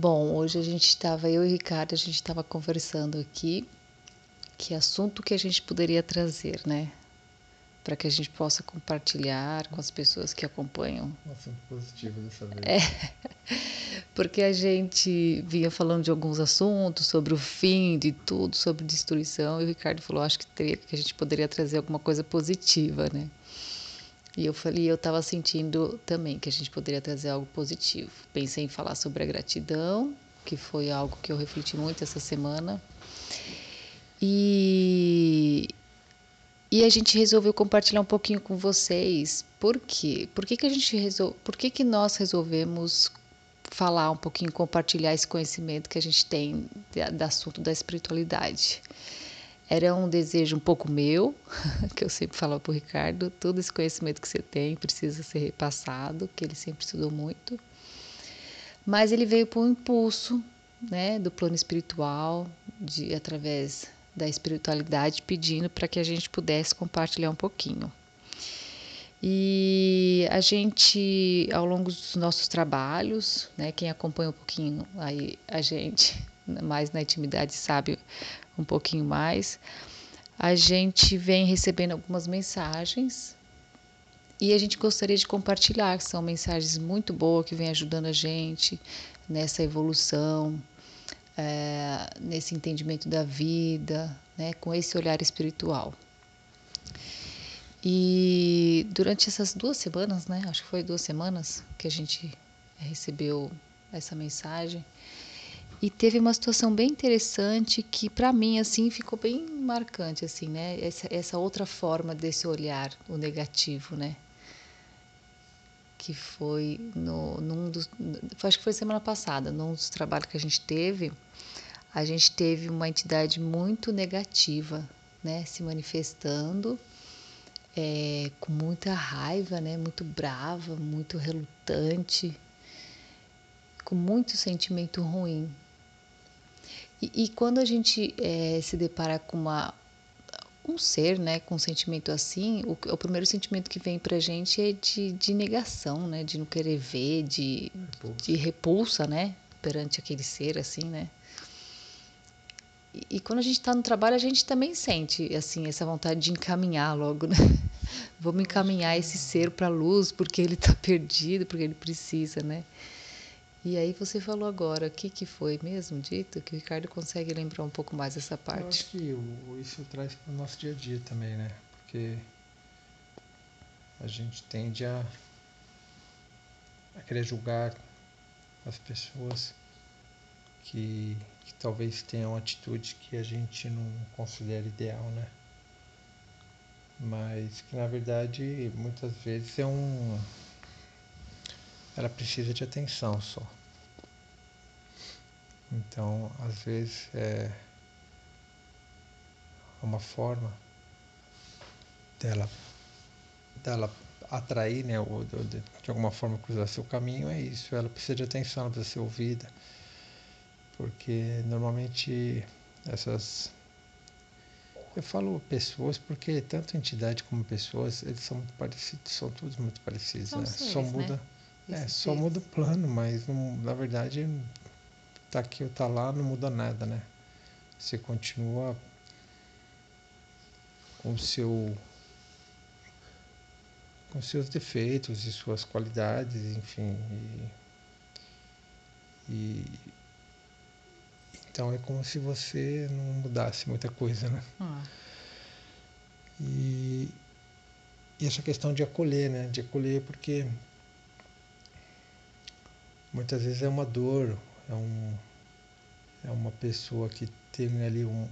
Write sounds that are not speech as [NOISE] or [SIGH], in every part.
Bom, hoje a gente estava, eu e o Ricardo, a gente estava conversando aqui que assunto que a gente poderia trazer, né? Para que a gente possa compartilhar com as pessoas que acompanham. Um assunto positivo dessa vez. É, [LAUGHS] porque a gente vinha falando de alguns assuntos, sobre o fim de tudo, sobre destruição, e o Ricardo falou, acho que, teria, que a gente poderia trazer alguma coisa positiva, né? E eu falei, eu estava sentindo também que a gente poderia trazer algo positivo. Pensei em falar sobre a gratidão, que foi algo que eu refleti muito essa semana. E, e a gente resolveu compartilhar um pouquinho com vocês. Por quê? Por que, que a gente resol... Por que, que nós resolvemos falar um pouquinho, compartilhar esse conhecimento que a gente tem do assunto da espiritualidade? Era um desejo um pouco meu, [LAUGHS] que eu sempre falo para o Ricardo, todo esse conhecimento que você tem precisa ser repassado, que ele sempre estudou muito. Mas ele veio por um impulso, né, do plano espiritual, de através da espiritualidade, pedindo para que a gente pudesse compartilhar um pouquinho. E a gente, ao longo dos nossos trabalhos, né, quem acompanha um pouquinho aí a gente, mais na intimidade, sabe um pouquinho mais. A gente vem recebendo algumas mensagens e a gente gostaria de compartilhar, são mensagens muito boas que vêm ajudando a gente nessa evolução, é, nesse entendimento da vida, né, com esse olhar espiritual. E durante essas duas semanas, né, acho que foi duas semanas que a gente recebeu essa mensagem, e teve uma situação bem interessante que para mim assim ficou bem marcante assim, né? Essa, essa outra forma desse olhar, o negativo, né? Que foi no, num dos, acho que foi semana passada, num dos trabalhos que a gente teve, a gente teve uma entidade muito negativa, né? Se manifestando é, com muita raiva, né? Muito brava, muito relutante, com muito sentimento ruim e, e quando a gente é, se depara com uma, um ser, né, com um sentimento assim, o, o primeiro sentimento que vem pra gente é de, de negação, né, de não querer ver, de repulsa. de repulsa, né, perante aquele ser assim, né. E, e quando a gente está no trabalho, a gente também sente assim essa vontade de encaminhar logo, né? [LAUGHS] Vamos encaminhar esse ser para a luz porque ele está [LAUGHS] perdido, porque ele precisa, né? E aí você falou agora, o que, que foi mesmo dito? Que o Ricardo consegue lembrar um pouco mais essa parte. Eu acho que isso traz para o nosso dia a dia também, né? Porque a gente tende a, a querer julgar as pessoas que, que talvez tenham atitude que a gente não considera ideal, né? Mas que na verdade muitas vezes é um ela precisa de atenção só. Então, às vezes é uma forma dela, dela atrair, né, ou de, de alguma forma cruzar seu caminho, é isso. Ela precisa de atenção, ela precisa ser ouvida. Porque normalmente essas eu falo pessoas porque tanto entidade como pessoas, eles são muito parecidos, são todos muito parecidos, são né? Seres, só muda né? É, só muda o plano, mas não, na verdade tá aqui ou tá lá não muda nada, né? Você continua com o seu com seus defeitos e suas qualidades, enfim. E, e, então é como se você não mudasse muita coisa, né? Ah. E, e essa questão de acolher, né? De acolher porque muitas vezes é uma dor, é, um, é uma pessoa que tem ali um,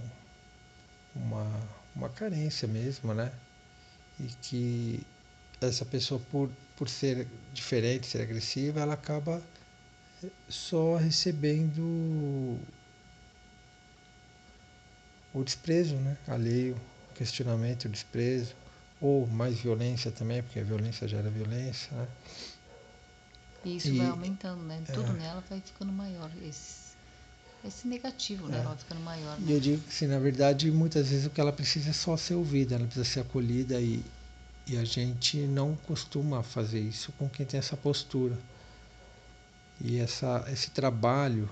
uma, uma carência mesmo, né? E que essa pessoa, por, por ser diferente, ser agressiva, ela acaba só recebendo o desprezo, né? Alheio, questionamento, desprezo, ou mais violência também, porque a violência gera violência, né? E isso e, vai aumentando, né? Tudo é, nela vai ficando maior. Esse, esse negativo, né? É. Vai ficando maior. Né? E eu digo que, sim, na verdade, muitas vezes o que ela precisa é só ser ouvida, ela precisa ser acolhida e, e a gente não costuma fazer isso com quem tem essa postura. E essa, esse trabalho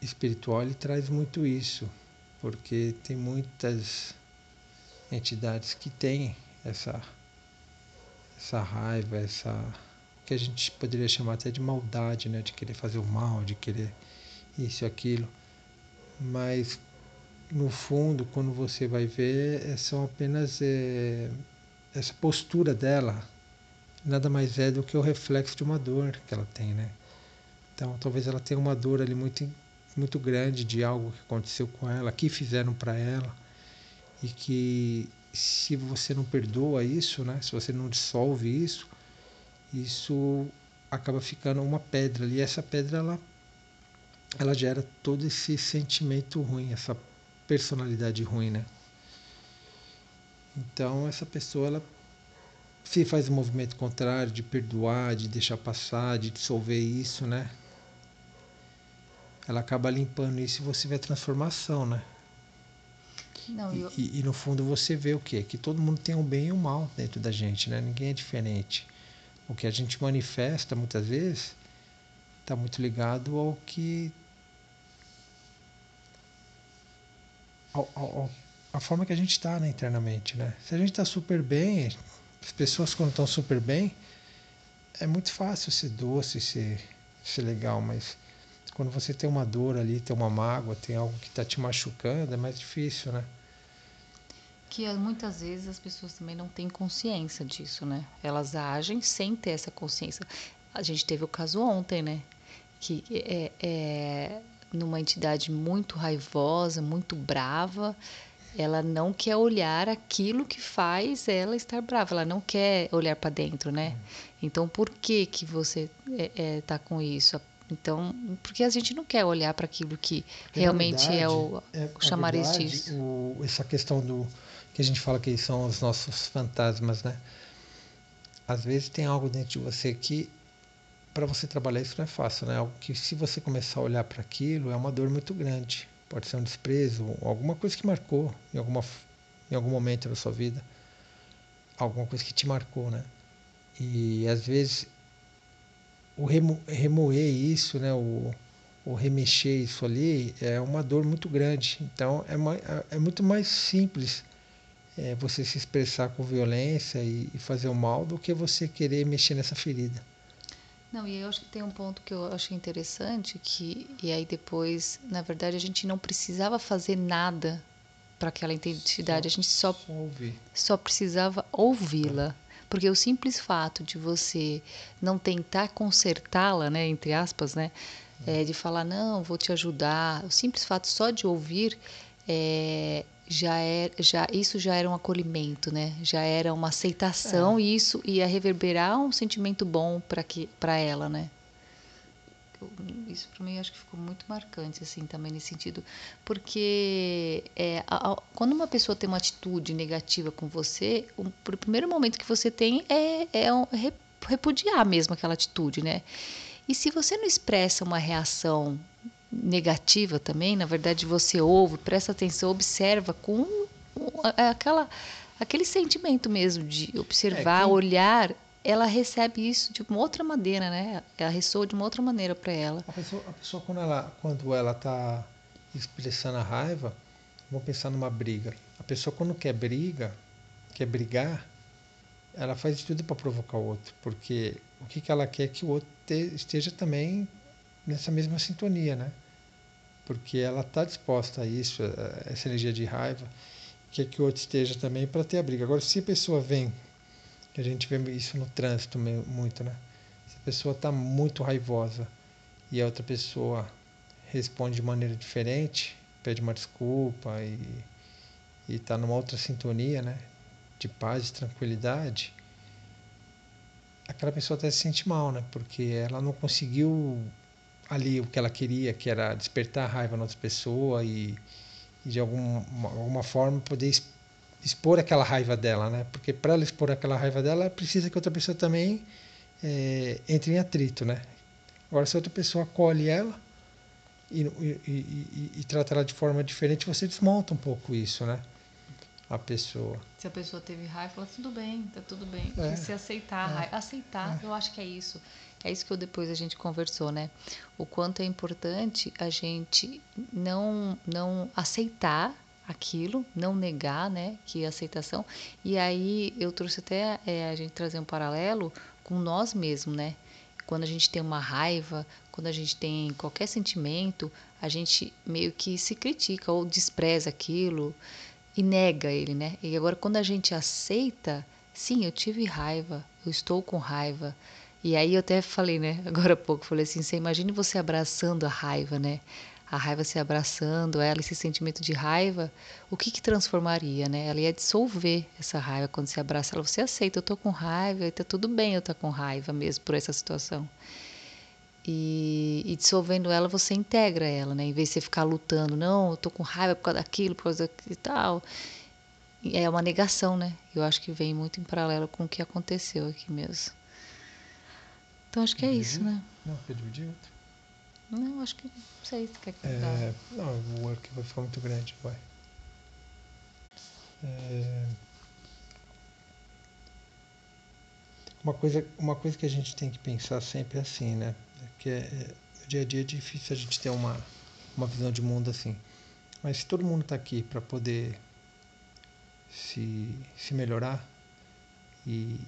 espiritual ele traz muito isso, porque tem muitas entidades que têm essa, essa raiva, essa que a gente poderia chamar até de maldade, né? de querer fazer o mal, de querer isso e aquilo. Mas no fundo, quando você vai ver, é são apenas é, essa postura dela nada mais é do que o reflexo de uma dor que ela tem, né? Então, talvez ela tenha uma dor ali muito muito grande de algo que aconteceu com ela, que fizeram para ela e que se você não perdoa isso, né? Se você não dissolve isso, isso acaba ficando uma pedra ali. E essa pedra ela ela gera todo esse sentimento ruim, essa personalidade ruim, né? Então essa pessoa ela se faz o um movimento contrário de perdoar, de deixar passar, de dissolver isso, né? Ela acaba limpando isso e você vê a transformação, né? Não, eu... e, e, no fundo você vê o quê? Que todo mundo tem o um bem e o um mal dentro da gente, né? Ninguém é diferente. O que a gente manifesta muitas vezes está muito ligado ao que ao, ao, a forma que a gente está né, internamente, né? Se a gente está super bem, as pessoas quando estão super bem, é muito fácil ser doce, ser, ser legal, mas quando você tem uma dor ali, tem uma mágoa, tem algo que está te machucando, é mais difícil, né? Que muitas vezes as pessoas também não têm consciência disso, né? Elas agem sem ter essa consciência. A gente teve o caso ontem, né? Que é, é numa entidade muito raivosa, muito brava, ela não quer olhar aquilo que faz ela estar brava, ela não quer olhar para dentro, né? Então, por que que você é, é, tá com isso? Então, porque a gente não quer olhar para aquilo que realmente verdade, é o, é, o chamariz verdade, disso. O, essa questão do que a gente fala que são os nossos fantasmas, né? Às vezes tem algo dentro de você que para você trabalhar isso não é fácil, né? Algo que se você começar a olhar para aquilo é uma dor muito grande. Pode ser um desprezo, alguma coisa que marcou em alguma em algum momento da sua vida, alguma coisa que te marcou, né? E às vezes o remo, remoer isso, né? O, o remexer isso ali é uma dor muito grande. Então é, uma, é muito mais simples é, você se expressar com violência e, e fazer o mal do que você querer mexer nessa ferida. Não, e eu acho que tem um ponto que eu achei interessante, que e aí depois, na verdade, a gente não precisava fazer nada para aquela identidade, só, a gente só só, só precisava ouvi-la. Porque o simples fato de você não tentar consertá-la, né, entre aspas, né, é, de falar não, vou te ajudar, o simples fato só de ouvir é, já é, já isso já era um acolhimento, né? Já era uma aceitação é. e isso ia reverberar um sentimento bom para que para ela, né? Isso para mim acho que ficou muito marcante assim também nesse sentido, porque é, a, a, quando uma pessoa tem uma atitude negativa com você, o, o primeiro momento que você tem é, é um, repudiar mesmo aquela atitude, né? E se você não expressa uma reação negativa também, na verdade você ouve, presta atenção, observa com aquela aquele sentimento mesmo de observar, é, quem... olhar, ela recebe isso de uma outra maneira, né? Ela ressoa de uma outra maneira para ela. A pessoa, a pessoa, quando ela quando ela está expressando a raiva, vamos pensar numa briga. A pessoa quando quer briga, quer brigar, ela faz de tudo para provocar o outro, porque o que, que ela quer é que o outro esteja também nessa mesma sintonia, né? Porque ela está disposta a isso, a essa energia de raiva, quer que o outro esteja também para ter a briga. Agora, se a pessoa vem, a gente vê isso no trânsito muito, né? Se a pessoa está muito raivosa e a outra pessoa responde de maneira diferente, pede uma desculpa e está numa outra sintonia, né? De paz, de tranquilidade, aquela pessoa até se sente mal, né? Porque ela não conseguiu ali o que ela queria, que era despertar a raiva na outra pessoa e, e de alguma, alguma forma poder expor aquela raiva dela, né? Porque para ela expor aquela raiva dela, ela precisa que outra pessoa também é, entre em atrito, né? Agora, se outra pessoa acolhe ela e, e, e, e, trata ela de forma diferente, você desmonta um pouco isso, né? A pessoa. Se a pessoa teve raiva, fala, tudo bem, tá tudo bem. É, se aceitar a é, raiva. Aceitar, eu acho que é isso. É isso que eu, depois a gente conversou, né? O quanto é importante a gente não, não aceitar aquilo, não negar, né? Que é aceitação. E aí eu trouxe até é, a gente trazer um paralelo com nós mesmos, né? Quando a gente tem uma raiva, quando a gente tem qualquer sentimento, a gente meio que se critica ou despreza aquilo e nega ele, né? E agora quando a gente aceita, sim, eu tive raiva, eu estou com raiva. E aí eu até falei, né, [LAUGHS] agora há pouco, falei assim, você imagine você abraçando a raiva, né? A raiva se abraçando ela, esse sentimento de raiva, o que que transformaria, né? Ela ia dissolver essa raiva quando você abraça ela. Você aceita, eu tô com raiva, e tá tudo bem eu tá com raiva mesmo por essa situação. E, e, dissolvendo ela, você integra ela, né? Em vez de você ficar lutando, não, eu tô com raiva por causa daquilo, por causa e tal. É uma negação, né? Eu acho que vem muito em paralelo com o que aconteceu aqui mesmo. Então acho que é isso, né? Não, quer dividir outro? Não, acho que não sei se quer contar. É, não, o arquivo vai ficar muito grande, vai. É, uma, coisa, uma coisa que a gente tem que pensar sempre é assim, né? Que é, é, no dia a dia é difícil a gente ter uma, uma visão de mundo assim. Mas se todo mundo está aqui para poder se, se melhorar e,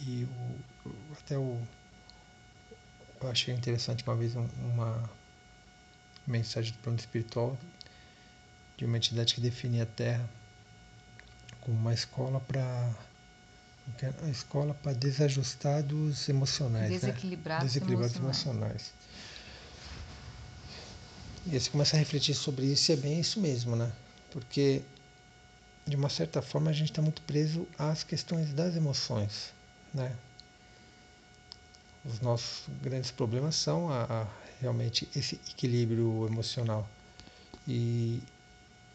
e o, até o eu achei interessante uma vez uma mensagem do plano espiritual de uma entidade que definia a Terra como uma escola para a escola para desajustados emocionais. Desequilibrados, né? Desequilibrados emocionais. emocionais. E você começa a refletir sobre isso e é bem isso mesmo, né? Porque, de uma certa forma, a gente está muito preso às questões das emoções, né? Os nossos grandes problemas são a, a realmente esse equilíbrio emocional. E,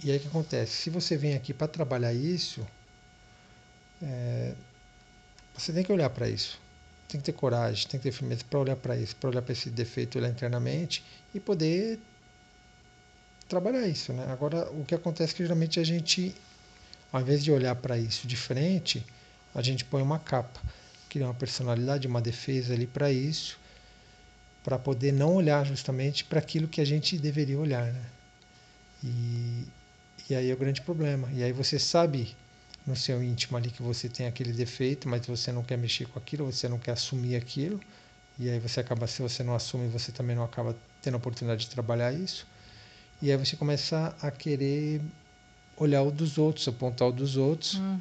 e aí o que acontece? Se você vem aqui para trabalhar isso, é, você tem que olhar para isso. Tem que ter coragem, tem que ter firmeza para olhar para isso, para olhar para esse defeito, olhar internamente e poder trabalhar isso, né? Agora, o que acontece é que geralmente a gente, ao invés de olhar para isso de frente, a gente põe uma capa, cria uma personalidade, uma defesa ali para isso, para poder não olhar justamente para aquilo que a gente deveria olhar, né? E, e aí é o grande problema. E aí você sabe no seu íntimo ali que você tem aquele defeito, mas você não quer mexer com aquilo, você não quer assumir aquilo, e aí você acaba, se você não assume, você também não acaba tendo a oportunidade de trabalhar isso, e aí você começa a querer olhar o dos outros, apontar o dos outros, uhum,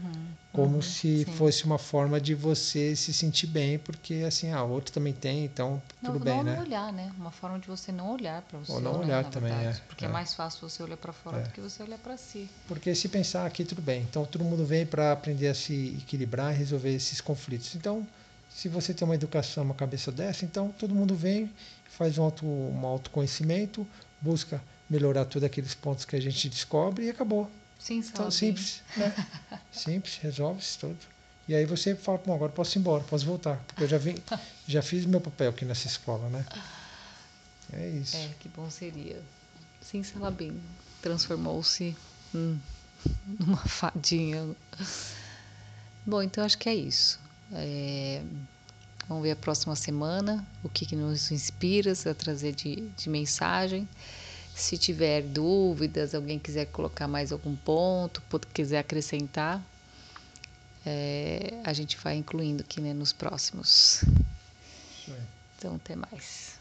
como uhum, se sim. fosse uma forma de você se sentir bem, porque assim, ah, o outro também tem, então não, tudo bem, não né? Não olhar, né? Uma forma de você não olhar para você. Ou não olhar né, também, verdade, é. Porque é. é. mais fácil você olhar para fora é. do que você olhar para si. Porque se pensar aqui, tudo bem. Então todo mundo vem para aprender a se equilibrar e resolver esses conflitos. Então, se você tem uma educação, uma cabeça dessa, então todo mundo vem, faz um, auto, um autoconhecimento, busca melhorar todos aqueles pontos que a gente descobre e acabou. Sim, então, simples, né? [LAUGHS] simples, resolve-se tudo. E aí você fala, bom, agora posso ir embora, posso voltar, porque eu já vim, [LAUGHS] já fiz meu papel aqui nessa escola, né? É isso. É, que bom seria. Sim, bem transformou-se hum, [LAUGHS] numa fadinha. Bom, então acho que é isso. É, vamos ver a próxima semana o que, que nos inspira a trazer de, de mensagem. Se tiver dúvidas, alguém quiser colocar mais algum ponto, quiser acrescentar, é, a gente vai incluindo aqui né, nos próximos. Então, até mais.